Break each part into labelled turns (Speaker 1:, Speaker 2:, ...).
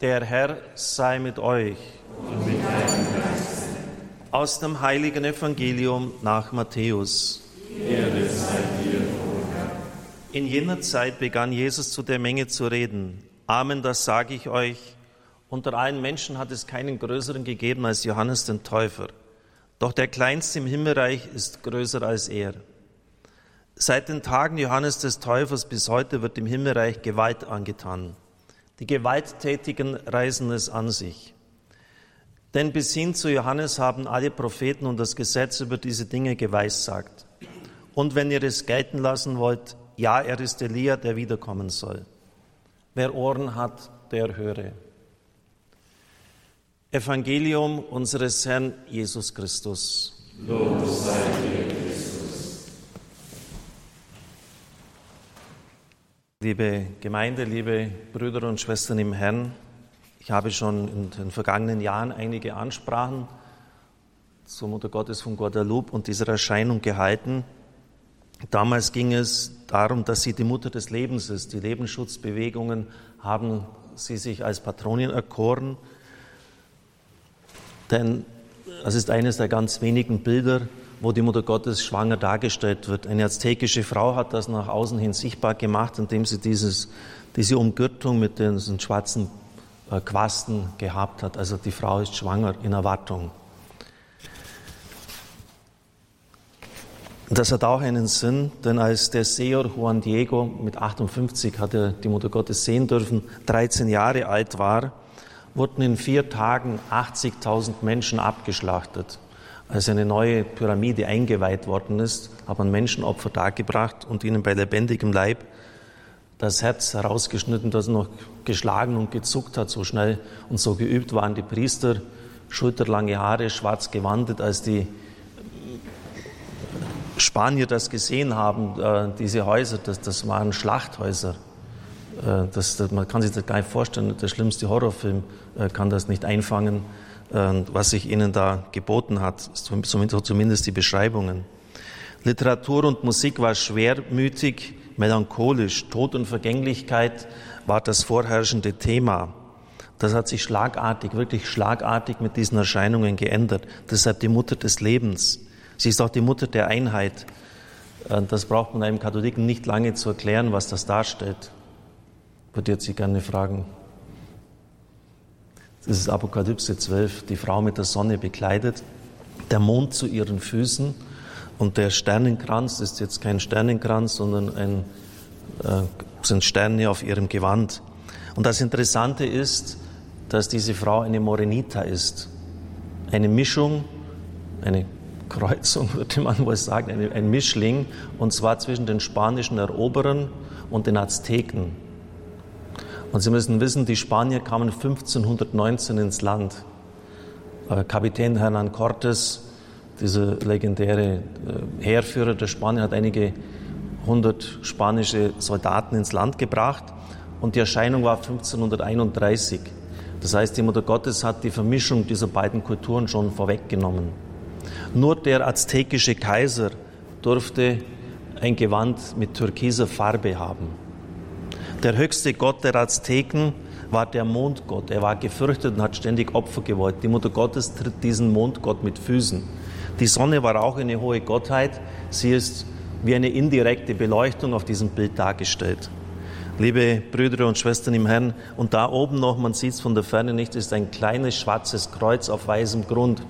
Speaker 1: Der Herr sei mit euch. Und mit Aus dem heiligen Evangelium nach Matthäus. Ehre sei dir, In jener Zeit begann Jesus zu der Menge zu reden. Amen, das sage ich euch. Unter allen Menschen hat es keinen größeren gegeben als Johannes den Täufer. Doch der Kleinste im Himmelreich ist größer als er. Seit den Tagen Johannes des Täufers bis heute wird dem Himmelreich Gewalt angetan. Die Gewalttätigen reißen es an sich. Denn bis hin zu Johannes haben alle Propheten und das Gesetz über diese Dinge geweissagt. Und wenn ihr es gelten lassen wollt, ja, er ist Elia, der wiederkommen soll. Wer Ohren hat, der höre. Evangelium unseres Herrn Jesus Christus. Lob sei dir, Liebe Gemeinde, liebe Brüder und Schwestern im Herrn, ich habe schon in den vergangenen Jahren einige Ansprachen zur Mutter Gottes von Guadalupe und dieser Erscheinung gehalten. Damals ging es darum, dass sie die Mutter des Lebens ist. Die Lebensschutzbewegungen haben sie sich als Patronin erkoren, denn es ist eines der ganz wenigen Bilder, wo die Mutter Gottes schwanger dargestellt wird. Eine aztekische Frau hat das nach außen hin sichtbar gemacht, indem sie dieses, diese Umgürtung mit diesen schwarzen äh, Quasten gehabt hat. Also die Frau ist schwanger in Erwartung. Das hat auch einen Sinn, denn als der Seher Juan Diego mit 58 hat er die Mutter Gottes sehen dürfen, 13 Jahre alt war, wurden in vier Tagen 80.000 Menschen abgeschlachtet als eine neue Pyramide eingeweiht worden ist, haben Menschenopfer dargebracht und ihnen bei lebendigem Leib das Herz herausgeschnitten, das noch geschlagen und gezuckt hat, so schnell und so geübt waren die Priester, schulterlange Haare, schwarz gewandet, als die Spanier das gesehen haben, äh, diese Häuser, das, das waren Schlachthäuser. Äh, das, das, man kann sich das gar nicht vorstellen, der schlimmste Horrorfilm äh, kann das nicht einfangen. Was sich ihnen da geboten hat, zumindest die Beschreibungen. Literatur und Musik war schwermütig, melancholisch, Tod und Vergänglichkeit war das vorherrschende Thema. Das hat sich schlagartig, wirklich schlagartig mit diesen Erscheinungen geändert. Deshalb die Mutter des Lebens. Sie ist auch die Mutter der Einheit. Das braucht man einem Katholiken nicht lange zu erklären, was das darstellt. Würde jetzt Sie gerne fragen. Das ist Apokalypse 12, die Frau mit der Sonne bekleidet, der Mond zu ihren Füßen und der Sternenkranz ist jetzt kein Sternenkranz, sondern ein, äh, sind Sterne auf ihrem Gewand. Und das Interessante ist, dass diese Frau eine Morenita ist. Eine Mischung, eine Kreuzung, würde man wohl sagen, ein Mischling, und zwar zwischen den spanischen Eroberern und den Azteken. Und Sie müssen wissen, die Spanier kamen 1519 ins Land. Kapitän Hernán Cortés, dieser legendäre äh, Heerführer der Spanier, hat einige hundert spanische Soldaten ins Land gebracht und die Erscheinung war 1531. Das heißt, die Mutter Gottes hat die Vermischung dieser beiden Kulturen schon vorweggenommen. Nur der aztekische Kaiser durfte ein Gewand mit türkiser Farbe haben. Der höchste Gott der Azteken war der Mondgott. Er war gefürchtet und hat ständig Opfer gewollt. Die Mutter Gottes tritt diesen Mondgott mit Füßen. Die Sonne war auch eine hohe Gottheit. Sie ist wie eine indirekte Beleuchtung auf diesem Bild dargestellt. Liebe Brüder und Schwestern im Herrn, und da oben noch, man sieht es von der Ferne nicht, ist ein kleines schwarzes Kreuz auf weißem Grund.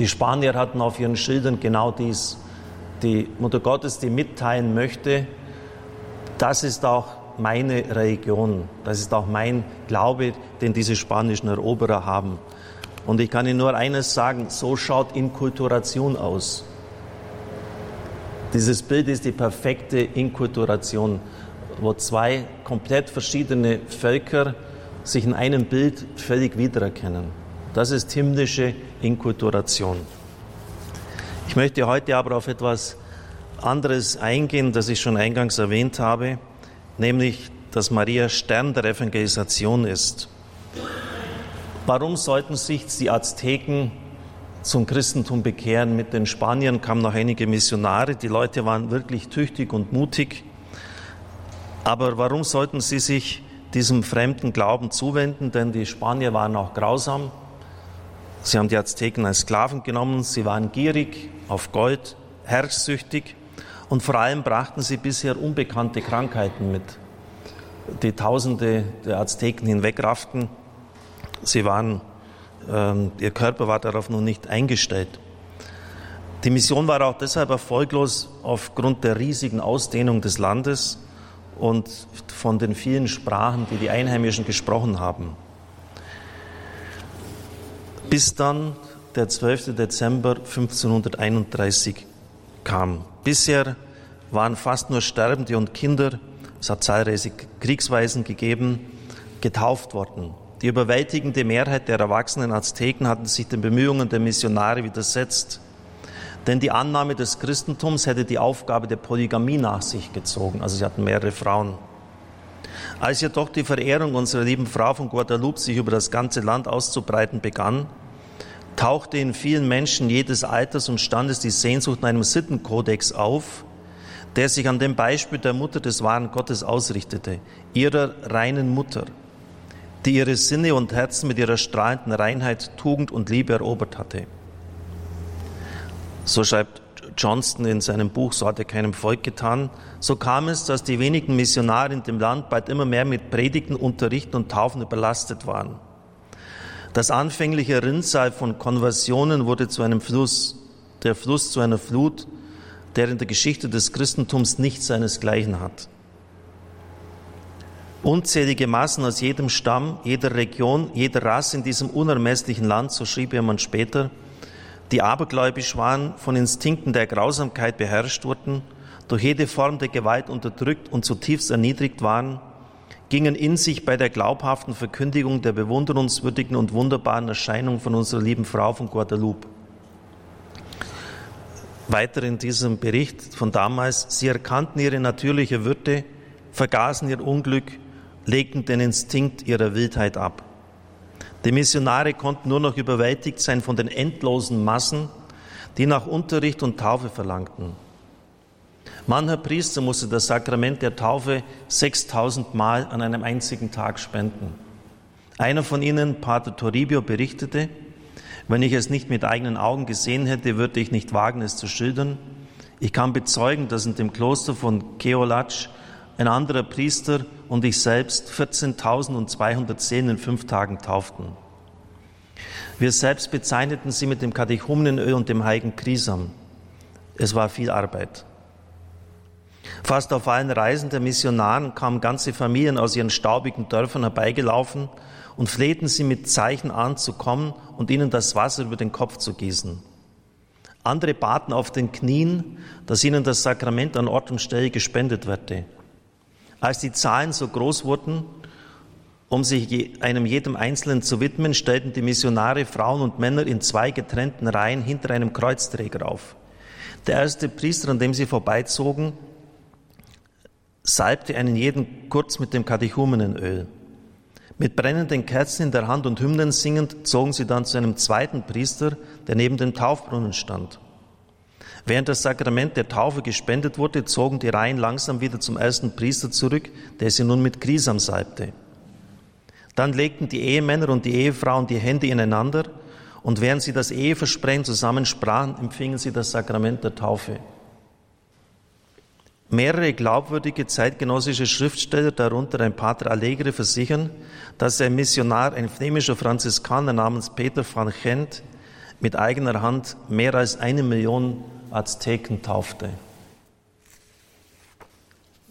Speaker 1: Die Spanier hatten auf ihren Schildern genau dies. Die Mutter Gottes, die mitteilen möchte, das ist auch meine Religion, das ist auch mein Glaube, den diese spanischen Eroberer haben. Und ich kann Ihnen nur eines sagen, so schaut Inkulturation aus. Dieses Bild ist die perfekte Inkulturation, wo zwei komplett verschiedene Völker sich in einem Bild völlig wiedererkennen. Das ist himmlische Inkulturation. Ich möchte heute aber auf etwas anderes eingehen, das ich schon eingangs erwähnt habe nämlich dass Maria Stern der Evangelisation ist. Warum sollten sich die Azteken zum Christentum bekehren? Mit den Spaniern kamen noch einige Missionare, die Leute waren wirklich tüchtig und mutig. Aber warum sollten sie sich diesem fremden Glauben zuwenden, denn die Spanier waren auch grausam. Sie haben die Azteken als Sklaven genommen, sie waren gierig auf Gold, herrschsüchtig und vor allem brachten sie bisher unbekannte Krankheiten mit, die Tausende der Azteken hinwegrafften. Sie waren, äh, ihr Körper war darauf noch nicht eingestellt. Die Mission war auch deshalb erfolglos aufgrund der riesigen Ausdehnung des Landes und von den vielen Sprachen, die die Einheimischen gesprochen haben. Bis dann der 12. Dezember 1531 kam. Bisher waren fast nur Sterbende und Kinder, es hat zahlreiche Kriegsweisen gegeben, getauft worden. Die überwältigende Mehrheit der erwachsenen Azteken hatten sich den Bemühungen der Missionare widersetzt. Denn die Annahme des Christentums hätte die Aufgabe der Polygamie nach sich gezogen. Also sie hatten mehrere Frauen. Als jedoch die Verehrung unserer lieben Frau von Guadalupe sich über das ganze Land auszubreiten begann, tauchte in vielen Menschen jedes Alters und Standes die Sehnsucht nach einem Sittenkodex auf, der sich an dem Beispiel der Mutter des wahren Gottes ausrichtete, ihrer reinen Mutter, die ihre Sinne und Herzen mit ihrer strahlenden Reinheit, Tugend und Liebe erobert hatte. So schreibt Johnston in seinem Buch, so hat er keinem Volk getan. So kam es, dass die wenigen Missionare in dem Land bald immer mehr mit Predigten, Unterrichten und Taufen überlastet waren. Das anfängliche Rinnsal von Konversionen wurde zu einem Fluss, der Fluss zu einer Flut, der in der Geschichte des Christentums nicht seinesgleichen hat. Unzählige Massen aus jedem Stamm, jeder Region, jeder Rasse in diesem unermesslichen Land, so schrieb jemand später, die abergläubisch waren, von Instinkten der Grausamkeit beherrscht wurden, durch jede Form der Gewalt unterdrückt und zutiefst erniedrigt waren, gingen in sich bei der glaubhaften Verkündigung der bewunderungswürdigen und wunderbaren Erscheinung von unserer lieben Frau von Guadalupe. Weiter in diesem Bericht von damals, sie erkannten ihre natürliche Würde, vergaßen ihr Unglück, legten den Instinkt ihrer Wildheit ab. Die Missionare konnten nur noch überwältigt sein von den endlosen Massen, die nach Unterricht und Taufe verlangten. Mancher Priester musste das Sakrament der Taufe 6000 Mal an einem einzigen Tag spenden. Einer von ihnen, Pater Toribio, berichtete, wenn ich es nicht mit eigenen Augen gesehen hätte, würde ich nicht wagen, es zu schildern. Ich kann bezeugen, dass in dem Kloster von Keolatsch ein anderer Priester und ich selbst 14.200 Seelen in fünf Tagen tauften. Wir selbst bezeichneten sie mit dem Katechumenöl und dem heiligen Krisam. Es war viel Arbeit. Fast auf allen Reisen der Missionaren kamen ganze Familien aus ihren staubigen Dörfern herbeigelaufen und flehten sie mit Zeichen an, zu kommen und ihnen das Wasser über den Kopf zu gießen. Andere baten auf den Knien, dass ihnen das Sakrament an Ort und Stelle gespendet werde. Als die Zahlen so groß wurden, um sich einem jedem Einzelnen zu widmen, stellten die Missionare Frauen und Männer in zwei getrennten Reihen hinter einem Kreuzträger auf. Der erste Priester, an dem sie vorbeizogen, salbte einen jeden kurz mit dem Katechumenenöl. Mit brennenden Kerzen in der Hand und Hymnen singend zogen sie dann zu einem zweiten Priester, der neben dem Taufbrunnen stand. Während das Sakrament der Taufe gespendet wurde, zogen die Reihen langsam wieder zum ersten Priester zurück, der sie nun mit Grisam salbte. Dann legten die Ehemänner und die Ehefrauen die Hände ineinander und während sie das Eheversprechen zusammensprachen, empfingen sie das Sakrament der Taufe. Mehrere glaubwürdige zeitgenössische Schriftsteller, darunter ein Pater Allegre, versichern, dass ein Missionar, ein flämischer Franziskaner namens Peter van Gent, mit eigener Hand mehr als eine Million Azteken taufte.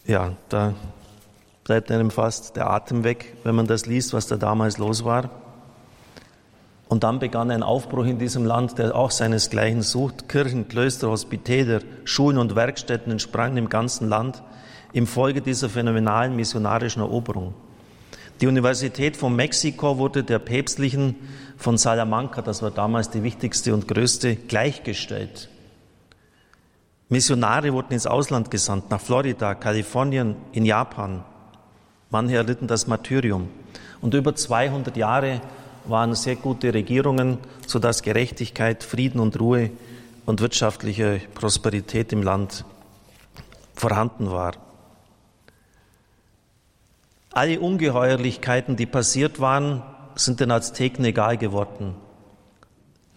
Speaker 1: Ja, da bleibt einem fast der Atem weg, wenn man das liest, was da damals los war. Und dann begann ein Aufbruch in diesem Land, der auch seinesgleichen sucht. Kirchen, Klöster, Hospitäler, Schulen und Werkstätten entsprangen im ganzen Land im Folge dieser phänomenalen missionarischen Eroberung. Die Universität von Mexiko wurde der päpstlichen von Salamanca, das war damals die wichtigste und größte, gleichgestellt. Missionare wurden ins Ausland gesandt, nach Florida, Kalifornien, in Japan. Manche erlitten das Martyrium. Und über 200 Jahre waren sehr gute Regierungen, sodass Gerechtigkeit, Frieden und Ruhe und wirtschaftliche Prosperität im Land vorhanden war. Alle Ungeheuerlichkeiten, die passiert waren, sind den Azteken egal geworden.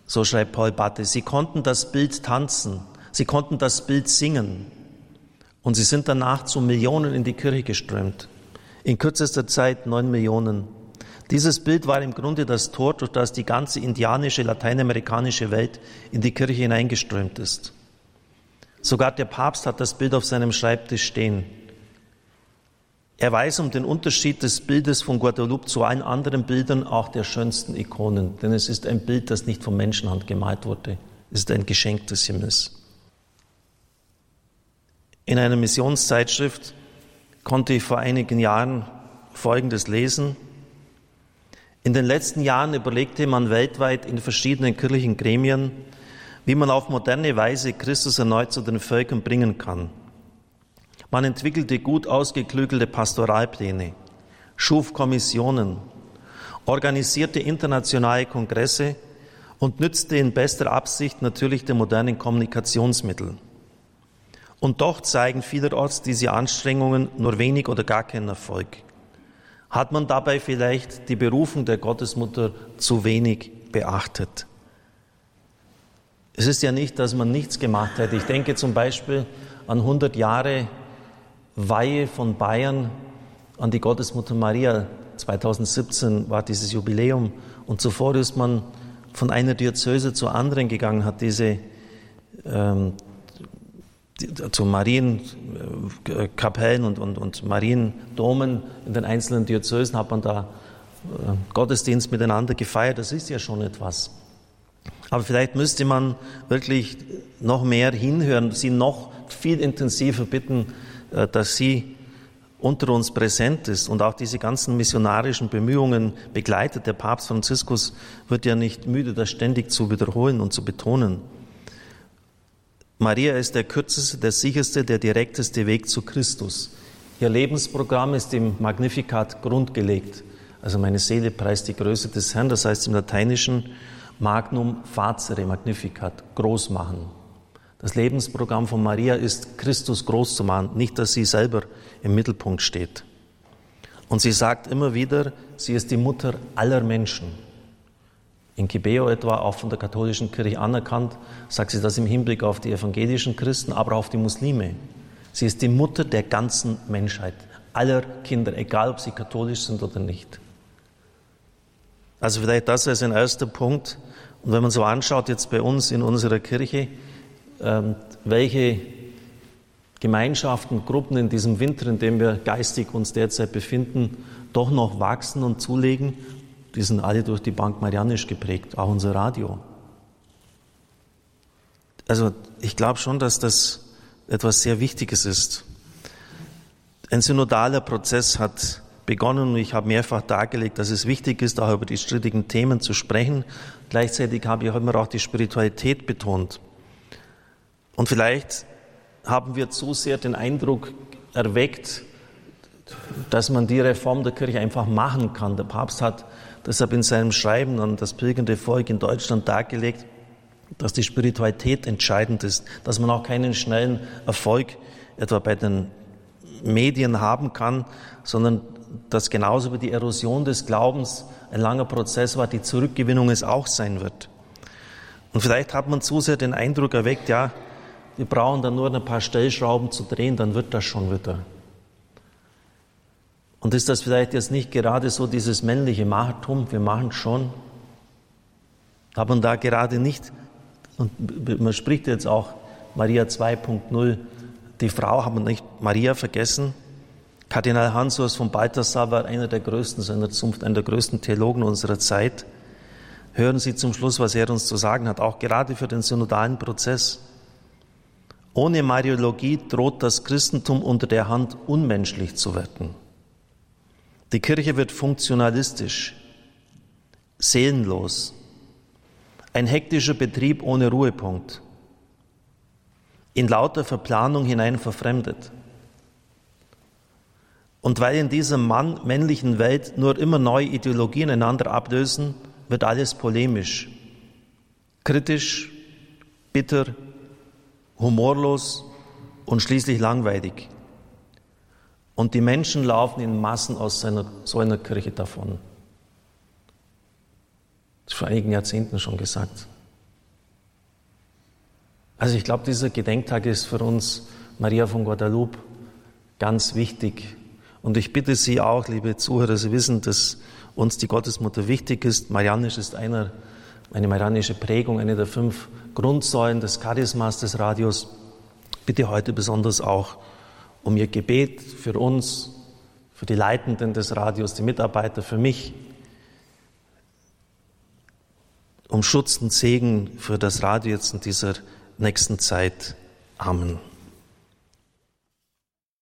Speaker 1: So schreibt Paul Batte. Sie konnten das Bild tanzen, sie konnten das Bild singen und sie sind danach zu Millionen in die Kirche geströmt. In kürzester Zeit neun Millionen. Dieses Bild war im Grunde das Tor, durch das die ganze indianische, lateinamerikanische Welt in die Kirche hineingeströmt ist. Sogar der Papst hat das Bild auf seinem Schreibtisch stehen. Er weiß um den Unterschied des Bildes von Guadalupe zu allen anderen Bildern, auch der schönsten Ikonen, denn es ist ein Bild, das nicht von Menschenhand gemalt wurde. Es ist ein Geschenk des Himmels. In einer Missionszeitschrift konnte ich vor einigen Jahren Folgendes lesen. In den letzten Jahren überlegte man weltweit in verschiedenen kirchlichen Gremien, wie man auf moderne Weise Christus erneut zu den Völkern bringen kann. Man entwickelte gut ausgeklügelte Pastoralpläne, schuf Kommissionen, organisierte internationale Kongresse und nützte in bester Absicht natürlich die modernen Kommunikationsmittel. Und doch zeigen vielerorts diese Anstrengungen nur wenig oder gar keinen Erfolg. Hat man dabei vielleicht die Berufung der Gottesmutter zu wenig beachtet? Es ist ja nicht, dass man nichts gemacht hätte. Ich denke zum Beispiel an 100 Jahre Weihe von Bayern an die Gottesmutter Maria. 2017 war dieses Jubiläum und zuvor ist man von einer Diözese zur anderen gegangen, hat diese ähm, zu Marienkapellen und, und, und Mariendomen in den einzelnen Diözesen hat man da äh, Gottesdienst miteinander gefeiert. Das ist ja schon etwas. Aber vielleicht müsste man wirklich noch mehr hinhören, sie noch viel intensiver bitten, äh, dass sie unter uns präsent ist und auch diese ganzen missionarischen Bemühungen begleitet. Der Papst Franziskus wird ja nicht müde, das ständig zu wiederholen und zu betonen. Maria ist der kürzeste, der sicherste, der direkteste Weg zu Christus. Ihr Lebensprogramm ist im Magnificat grundgelegt. Also meine Seele preist die Größe des Herrn, das heißt im Lateinischen Magnum facere Magnificat, groß machen. Das Lebensprogramm von Maria ist, Christus groß zu machen, nicht, dass sie selber im Mittelpunkt steht. Und sie sagt immer wieder, sie ist die Mutter aller Menschen in Kibeo etwa auch von der katholischen Kirche anerkannt, sagt sie das im Hinblick auf die evangelischen Christen, aber auch auf die Muslime. Sie ist die Mutter der ganzen Menschheit, aller Kinder, egal ob sie katholisch sind oder nicht. Also vielleicht das als ein erster Punkt. Und wenn man so anschaut jetzt bei uns in unserer Kirche, ähm, welche Gemeinschaften, Gruppen in diesem Winter, in dem wir geistig uns derzeit befinden, doch noch wachsen und zulegen die sind alle durch die Bank Marianisch geprägt, auch unser Radio. Also ich glaube schon, dass das etwas sehr Wichtiges ist. Ein synodaler Prozess hat begonnen und ich habe mehrfach dargelegt, dass es wichtig ist, auch über die strittigen Themen zu sprechen. Gleichzeitig habe ich auch immer auch die Spiritualität betont. Und vielleicht haben wir zu sehr den Eindruck erweckt, dass man die Reform der Kirche einfach machen kann. Der Papst hat deshalb in seinem Schreiben an das pilgernde Volk in Deutschland dargelegt, dass die Spiritualität entscheidend ist, dass man auch keinen schnellen Erfolg etwa bei den Medien haben kann, sondern dass genauso wie die Erosion des Glaubens ein langer Prozess war, die Zurückgewinnung es auch sein wird. Und vielleicht hat man zu sehr den Eindruck erweckt, ja, wir brauchen dann nur ein paar Stellschrauben zu drehen, dann wird das schon wieder. Und ist das vielleicht jetzt nicht gerade so dieses männliche Machertum, wir machen schon? Hat man da gerade nicht, und man spricht jetzt auch Maria 2.0, die Frau hat man nicht Maria vergessen. Kardinal Hansurs von Balthasar war einer der größten seiner Zunft, einer der größten Theologen unserer Zeit. Hören Sie zum Schluss, was er uns zu sagen hat, auch gerade für den synodalen Prozess. Ohne Mariologie droht das Christentum unter der Hand unmenschlich zu werden. Die Kirche wird funktionalistisch, seelenlos, ein hektischer Betrieb ohne Ruhepunkt, in lauter Verplanung hinein verfremdet. Und weil in dieser Mann männlichen Welt nur immer neue Ideologien einander ablösen, wird alles polemisch, kritisch, bitter, humorlos und schließlich langweilig. Und die Menschen laufen in Massen aus seiner, so einer Kirche davon. Das ist vor einigen Jahrzehnten schon gesagt. Also ich glaube, dieser Gedenktag ist für uns, Maria von Guadalupe, ganz wichtig. Und ich bitte Sie auch, liebe Zuhörer, Sie wissen, dass uns die Gottesmutter wichtig ist. Marianisch ist einer, eine marianische Prägung, eine der fünf Grundsäulen des Charismas des Radios. Bitte heute besonders auch um Ihr Gebet für uns, für die Leitenden des Radios, die Mitarbeiter, für mich, um Schutz und Segen für das Radio jetzt in dieser nächsten Zeit. Amen.